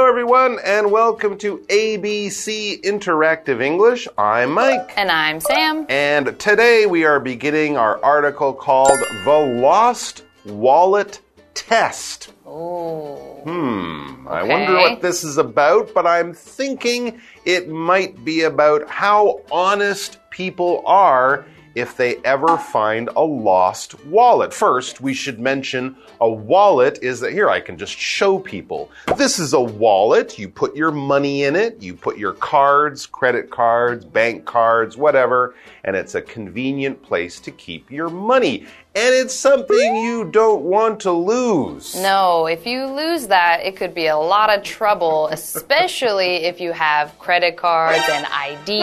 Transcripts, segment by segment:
everyone, and welcome to ABC Interactive English. I'm Mike. And I'm Sam. And today we are beginning our article called The Lost Wallet Test. Ooh. Hmm, I wonder what this is about, but I'm thinking it might be about how honest people are if they ever find a lost wallet. First, we should mention a wallet is that here I can just show people. This is a wallet. You put your money in it, you put your cards, credit cards, bank cards, whatever, and it's a convenient place to keep your money. And it's something you don't want to lose. No, if you lose that, it could be a lot of trouble, especially if you have credit cards and ID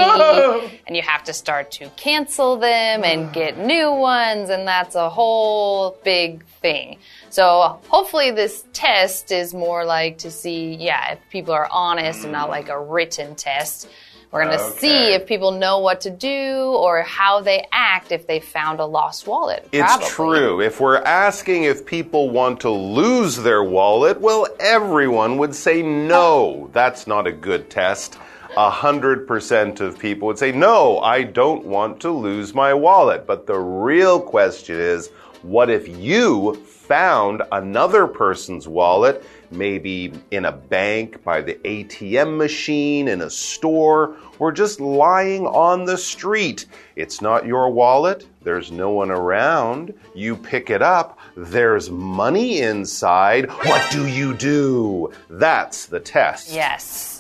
and you have to start to cancel them and get new ones, and that's a whole big thing. So, hopefully, this test is more like to see, yeah, if people are honest and not mm. like a written test. We're going to see if people know what to do or how they act if they found a lost wallet. It's Probably. true. If we're asking if people want to lose their wallet, well, everyone would say no. Oh. That's not a good test. A hundred percent of people would say, no, I don't want to lose my wallet. But the real question is, what if you found another person's wallet, maybe in a bank, by the ATM machine, in a store, or just lying on the street? It's not your wallet. There's no one around. You pick it up. There's money inside. What do you do? That's the test. Yes.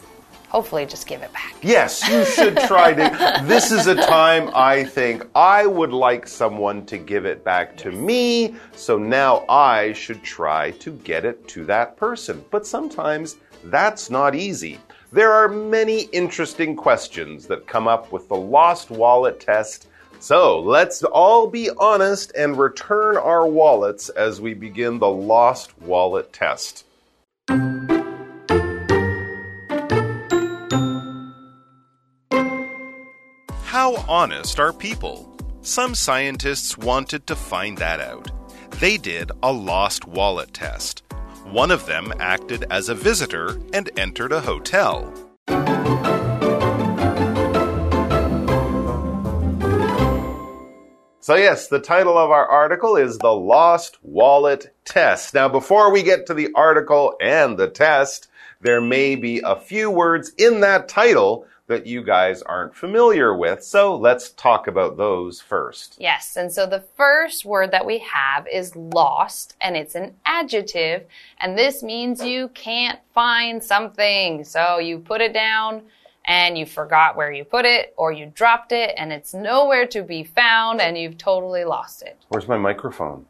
Hopefully, just give it back. Yes, you should try to. This is a time I think I would like someone to give it back to me, so now I should try to get it to that person. But sometimes that's not easy. There are many interesting questions that come up with the lost wallet test. So let's all be honest and return our wallets as we begin the lost wallet test. How honest are people? Some scientists wanted to find that out. They did a lost wallet test. One of them acted as a visitor and entered a hotel. So, yes, the title of our article is The Lost Wallet Test. Now, before we get to the article and the test, there may be a few words in that title that you guys aren't familiar with. So, let's talk about those first. Yes, and so the first word that we have is lost, and it's an adjective, and this means you can't find something. So you put it down and you forgot where you put it, or you dropped it and it's nowhere to be found, and you've totally lost it. Where's my microphone?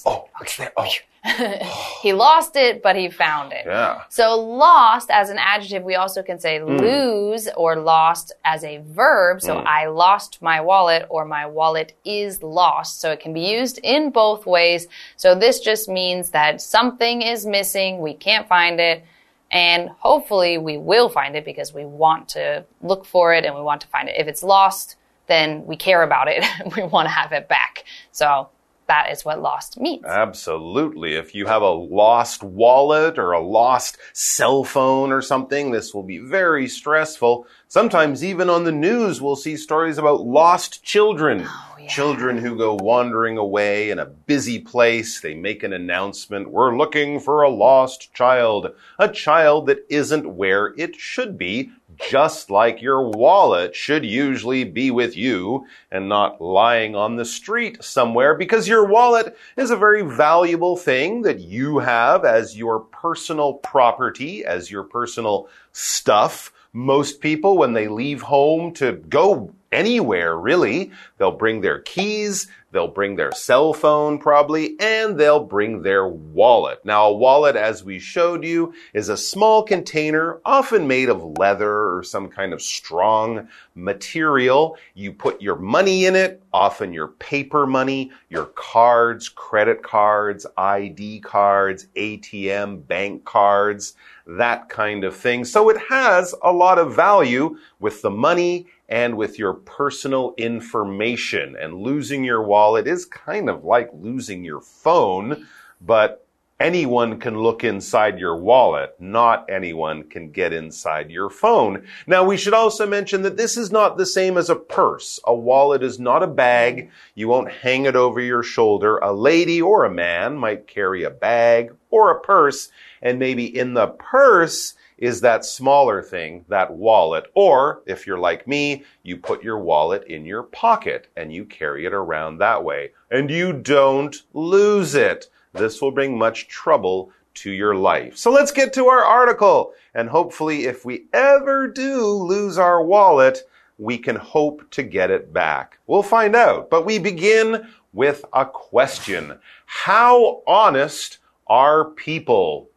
It's on your chest. Oh, it's there. Oh, He lost it, but he found it. yeah. So lost as an adjective, we also can say Hmm. lose or lost as a verb. So I lost my wallet or my wallet is lost. So it can be used in both ways. So this just means that something is missing. We can't find it. And hopefully we will find it because we want to look for it and we want to find it. If it's lost, then we care about it. we want to have it back. So that is what lost means. Absolutely. If you have a lost wallet or a lost cell phone or something, this will be very stressful. Sometimes, even on the news, we'll see stories about lost children. Oh, yeah. Children who go wandering away in a busy place. They make an announcement We're looking for a lost child. A child that isn't where it should be just like your wallet should usually be with you and not lying on the street somewhere because your wallet is a very valuable thing that you have as your personal property, as your personal stuff. Most people, when they leave home to go anywhere, really, they'll bring their keys, they'll bring their cell phone probably, and they'll bring their wallet. Now, a wallet, as we showed you, is a small container, often made of leather or some kind of strong material. You put your money in it, often your paper money, your cards, credit cards, ID cards, ATM, bank cards, that kind of thing. So it has a lot of value with the money and with your personal information. And losing your wallet is kind of like losing your phone, but Anyone can look inside your wallet. Not anyone can get inside your phone. Now, we should also mention that this is not the same as a purse. A wallet is not a bag. You won't hang it over your shoulder. A lady or a man might carry a bag or a purse, and maybe in the purse, is that smaller thing, that wallet. Or if you're like me, you put your wallet in your pocket and you carry it around that way. And you don't lose it. This will bring much trouble to your life. So let's get to our article. And hopefully, if we ever do lose our wallet, we can hope to get it back. We'll find out. But we begin with a question. How honest are people?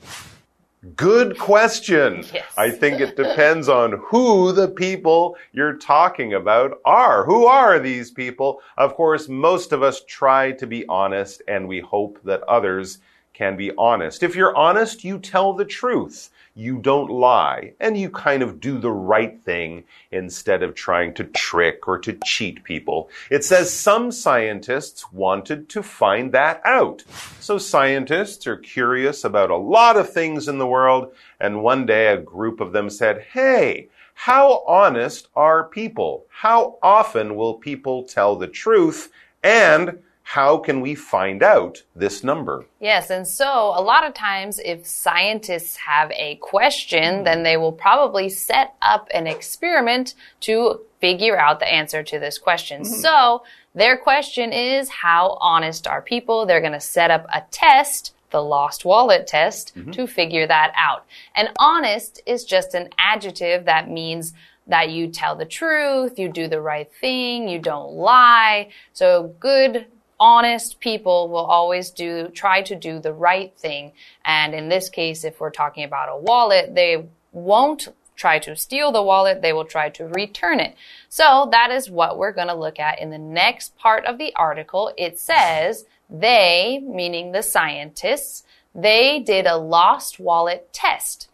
Good question. Yes. I think it depends on who the people you're talking about are. Who are these people? Of course, most of us try to be honest and we hope that others can be honest. If you're honest, you tell the truth you don't lie, and you kind of do the right thing instead of trying to trick or to cheat people. It says some scientists wanted to find that out. So scientists are curious about a lot of things in the world, and one day a group of them said, Hey, how honest are people? How often will people tell the truth? And how can we find out this number? Yes, and so a lot of times, if scientists have a question, then they will probably set up an experiment to figure out the answer to this question. Mm-hmm. So, their question is how honest are people? They're going to set up a test. The lost wallet test mm-hmm. to figure that out. And honest is just an adjective that means that you tell the truth, you do the right thing, you don't lie. So good honest people will always do try to do the right thing and in this case if we're talking about a wallet they won't try to steal the wallet they will try to return it so that is what we're going to look at in the next part of the article it says they meaning the scientists they did a lost wallet test.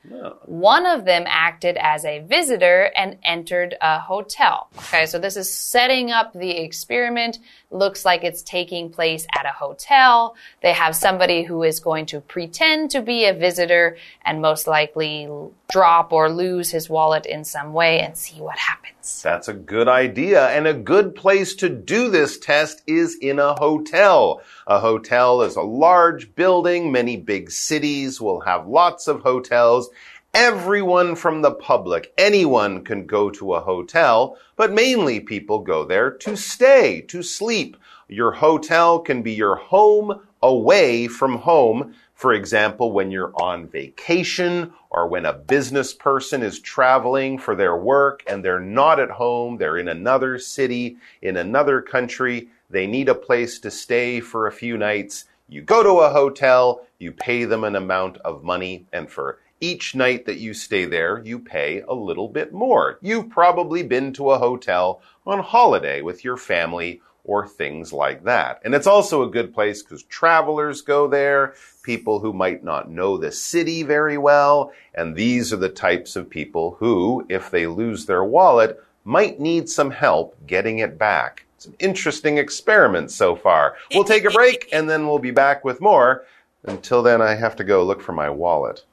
One of them acted as a visitor and entered a hotel. Okay, so this is setting up the experiment. Looks like it's taking place at a hotel. They have somebody who is going to pretend to be a visitor and most likely drop or lose his wallet in some way and see what happens. That's a good idea. And a good place to do this test is in a hotel. A hotel is a large building. Many big cities will have lots of hotels. Everyone from the public, anyone can go to a hotel, but mainly people go there to stay, to sleep. Your hotel can be your home away from home. For example, when you're on vacation or when a business person is traveling for their work and they're not at home, they're in another city, in another country, they need a place to stay for a few nights. You go to a hotel, you pay them an amount of money, and for each night that you stay there, you pay a little bit more. You've probably been to a hotel on holiday with your family or things like that. And it's also a good place because travelers go there, people who might not know the city very well, and these are the types of people who, if they lose their wallet, might need some help getting it back. It's an interesting experiment so far. We'll take a break and then we'll be back with more. Until then, I have to go look for my wallet.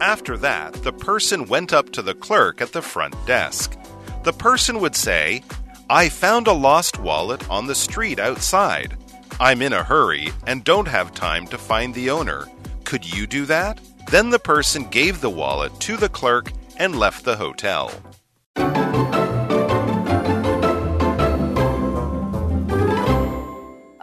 After that, the person went up to the clerk at the front desk. The person would say, I found a lost wallet on the street outside. I'm in a hurry and don't have time to find the owner. Could you do that? Then the person gave the wallet to the clerk and left the hotel.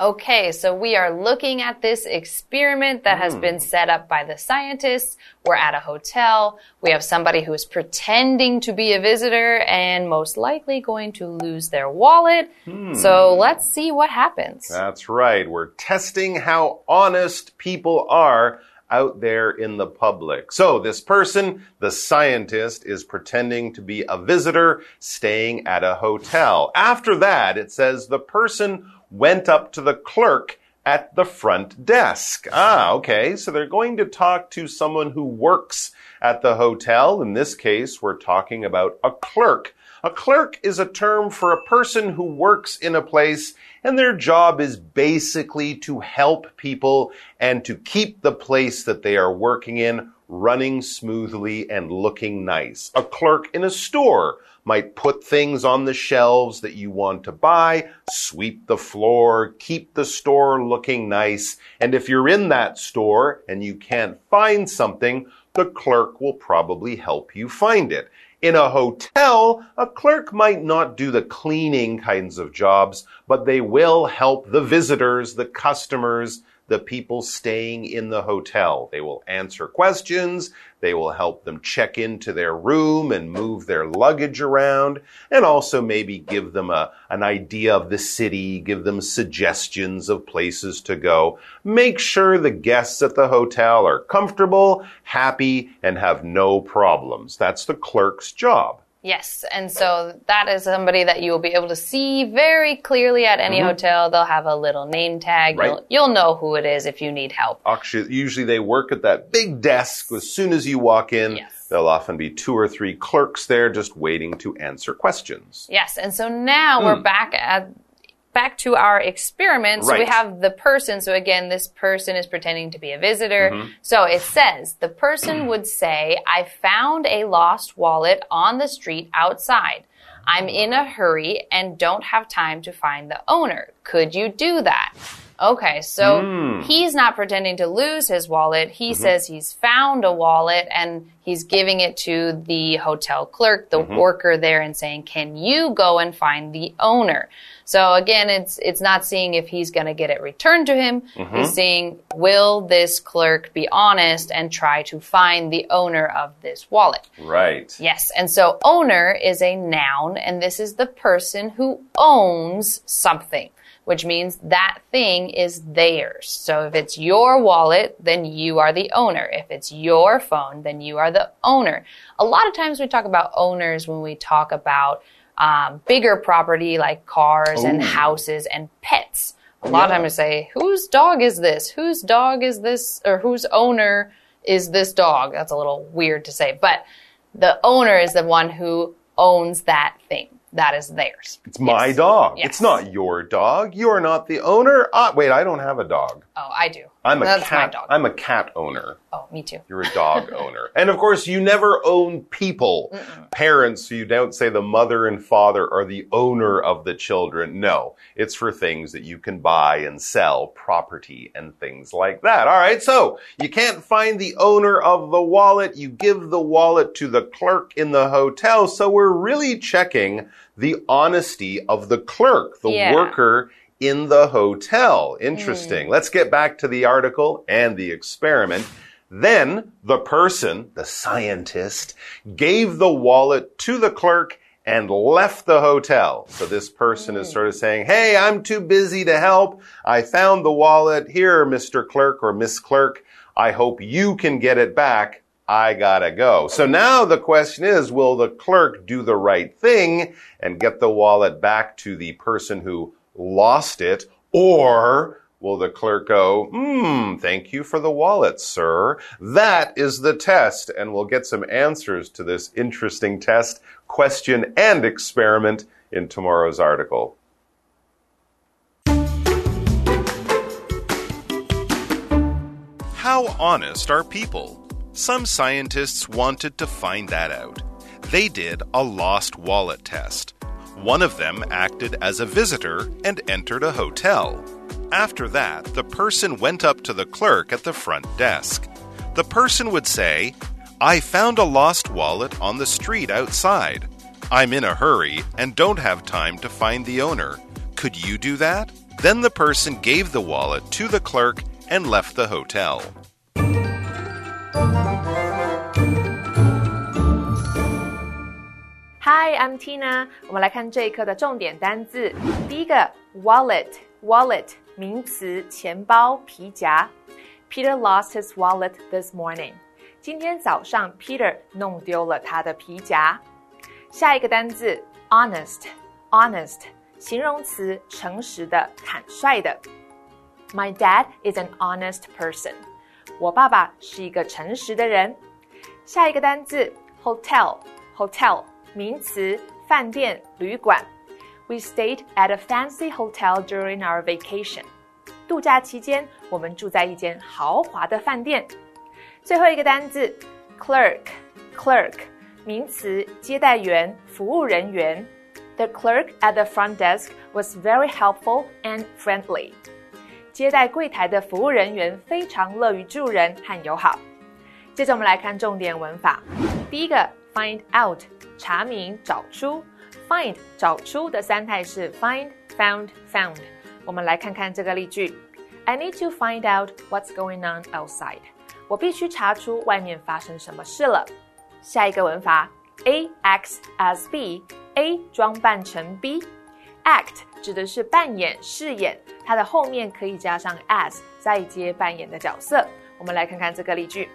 Okay, so we are looking at this experiment that has been hmm. set up by the scientists. We're at a hotel. We have somebody who is pretending to be a visitor and most likely going to lose their wallet. Hmm. So let's see what happens. That's right. We're testing how honest people are out there in the public. So this person, the scientist, is pretending to be a visitor staying at a hotel. After that, it says the person went up to the clerk at the front desk. Ah, okay. So they're going to talk to someone who works at the hotel. In this case, we're talking about a clerk. A clerk is a term for a person who works in a place and their job is basically to help people and to keep the place that they are working in running smoothly and looking nice. A clerk in a store might put things on the shelves that you want to buy, sweep the floor, keep the store looking nice. And if you're in that store and you can't find something, the clerk will probably help you find it. In a hotel, a clerk might not do the cleaning kinds of jobs, but they will help the visitors, the customers, the people staying in the hotel. They will answer questions. They will help them check into their room and move their luggage around and also maybe give them a, an idea of the city, give them suggestions of places to go. Make sure the guests at the hotel are comfortable, happy, and have no problems. That's the clerk's job. Yes, and so that is somebody that you will be able to see very clearly at any mm -hmm. hotel. They'll have a little name tag. Right. You'll, you'll, know who it is if you need help. Actually, usually they work at that big desk as soon as you walk in. Yes. There'll often be two or three clerks there just waiting to answer questions. Yes, and so now mm. we're back at back to our experiment. So right. we have the person. So again, this person is pretending to be a visitor. Mm -hmm. So it says the person would say, I found a lost wallet on the street outside. I'm in a hurry and don't have time to find the owner. Could you do that? Okay, so mm. he's not pretending to lose his wallet. He mm -hmm. says he's found a wallet and he's giving it to the hotel clerk, the mm -hmm. worker there, and saying, Can you go and find the owner? So again, it's it's not seeing if he's going to get it returned to him. Mm -hmm. He's saying, will this clerk be honest and try to find the owner of this wallet? Right. Yes, and so owner is a noun, and this is the person who owns something which means that thing is theirs. So if it's your wallet, then you are the owner. If it's your phone, then you are the owner. A lot of times we talk about owners when we talk about um, bigger property like cars Ooh. and houses and pets. A lot yeah. of times we say, whose dog is this? Whose dog is this? Or whose owner is this dog? That's a little weird to say, but the owner is the one who owns that thing that is theirs. It's my yes. dog. Yes. It's not your dog. You are not the owner. Uh, wait, I don't have a dog. Oh, I do. I'm a That's cat. I'm a cat owner. Oh, me too. You're a dog owner. And of course, you never own people. Mm -mm. Parents, you don't say the mother and father are the owner of the children. No, it's for things that you can buy and sell, property and things like that. All right, so you can't find the owner of the wallet. You give the wallet to the clerk in the hotel. So we're really checking the honesty of the clerk, the yeah. worker in the hotel. Interesting. Mm. Let's get back to the article and the experiment. Then the person, the scientist, gave the wallet to the clerk and left the hotel. So this person mm. is sort of saying, Hey, I'm too busy to help. I found the wallet. Here, Mr. Clerk or Miss Clerk. I hope you can get it back. I gotta go. So now the question is, will the clerk do the right thing and get the wallet back to the person who lost it? Or will the clerk go, hmm, thank you for the wallet, sir? That is the test. And we'll get some answers to this interesting test, question, and experiment in tomorrow's article. How honest are people? Some scientists wanted to find that out. They did a lost wallet test. One of them acted as a visitor and entered a hotel. After that, the person went up to the clerk at the front desk. The person would say, I found a lost wallet on the street outside. I'm in a hurry and don't have time to find the owner. Could you do that? Then the person gave the wallet to the clerk and left the hotel. Hi, I'm Tina。我们来看这一课的重点单字。第一个，wallet，wallet，名词，钱包、皮夹。Peter lost his wallet this morning。今天早上，Peter 弄丢了他的皮夹。下一个单字，honest，honest，形容词，诚实的、坦率的。My dad is an honest person。我爸爸是一个诚实的人。下一个单字，hotel，hotel。 名词 饭店、旅馆。We stayed at a fancy hotel during our vacation. 度假期间，我们住在一间豪华的饭店。最后一个单字，clerk，clerk，名词，接待员、服务人员。The clerk at the front desk was very helpful and friendly. 接待柜台的服务人员非常乐于助人和友好。接着我们来看重点文法。第一个 ，find out，查明、找出。find 找出的三态是 find、found、found。我们来看看这个例句：I need to find out what's going on outside。我必须查出外面发生什么事了。下一个文法：A as B，A 装扮成 B。Act 指的是扮演、饰演，它的后面可以加上 as，再接扮演的角色。我们来看看这个例句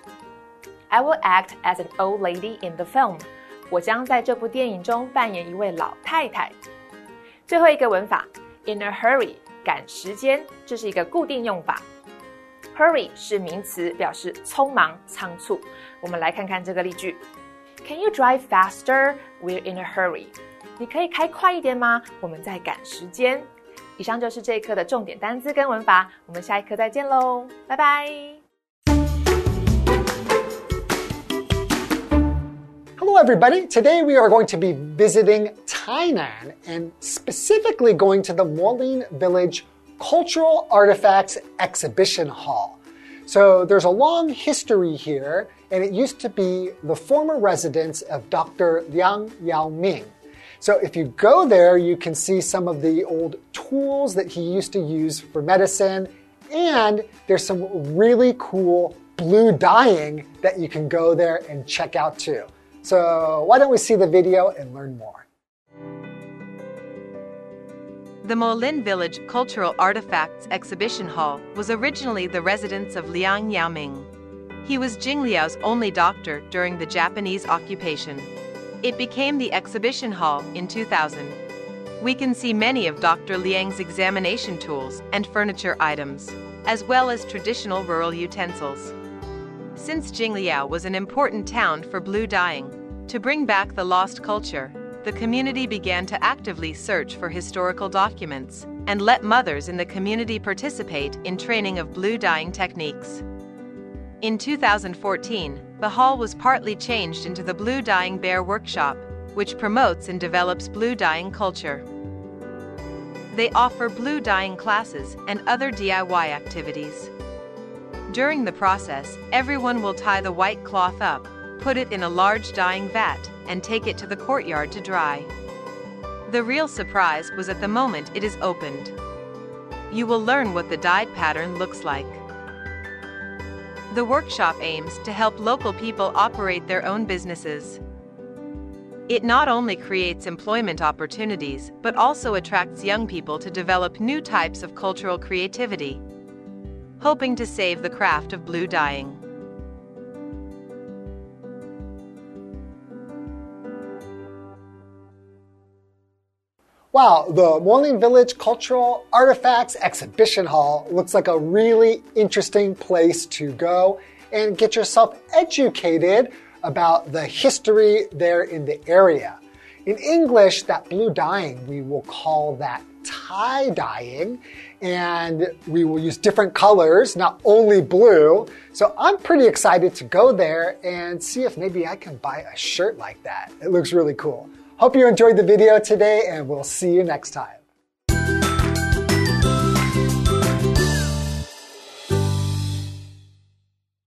：I will act as an old lady in the film。我将在这部电影中扮演一位老太太。最后一个文法，in a hurry，赶时间，这是一个固定用法。Hurry 是名词，表示匆忙、仓促。我们来看看这个例句：Can you drive faster? We're in a hurry。你可以开快一点吗？我们在赶时间。以上就是这一课的重点单词跟文法，我们下一课再见喽，拜拜。Hello, everybody. Today we are going to be visiting Tainan and specifically going to the Molin Village Cultural Artifacts Exhibition Hall. So there's a long history here, and it used to be the former residence of Dr. Liang Yaoming. So if you go there, you can see some of the old tools that he used to use for medicine, and there's some really cool blue dyeing that you can go there and check out too. So why don't we see the video and learn more? The Molin Village Cultural Artifacts Exhibition Hall was originally the residence of Liang Yaoming. He was Jingliao's only doctor during the Japanese occupation. It became the exhibition hall in 2000. We can see many of Dr. Liang's examination tools and furniture items, as well as traditional rural utensils. Since Jingliao was an important town for blue dyeing, to bring back the lost culture, the community began to actively search for historical documents and let mothers in the community participate in training of blue dyeing techniques. In 2014, the hall was partly changed into the Blue Dyeing Bear Workshop, which promotes and develops blue dyeing culture. They offer blue dyeing classes and other DIY activities. During the process, everyone will tie the white cloth up, put it in a large dyeing vat, and take it to the courtyard to dry. The real surprise was at the moment it is opened. You will learn what the dyed pattern looks like. The workshop aims to help local people operate their own businesses. It not only creates employment opportunities, but also attracts young people to develop new types of cultural creativity hoping to save the craft of blue dyeing. Wow, the Molin Village Cultural Artifacts Exhibition Hall looks like a really interesting place to go and get yourself educated about the history there in the area. In English, that blue dyeing, we will call that tie dyeing, and we will use different colors, not only blue. So I'm pretty excited to go there and see if maybe I can buy a shirt like that. It looks really cool. Hope you enjoyed the video today, and we'll see you next time.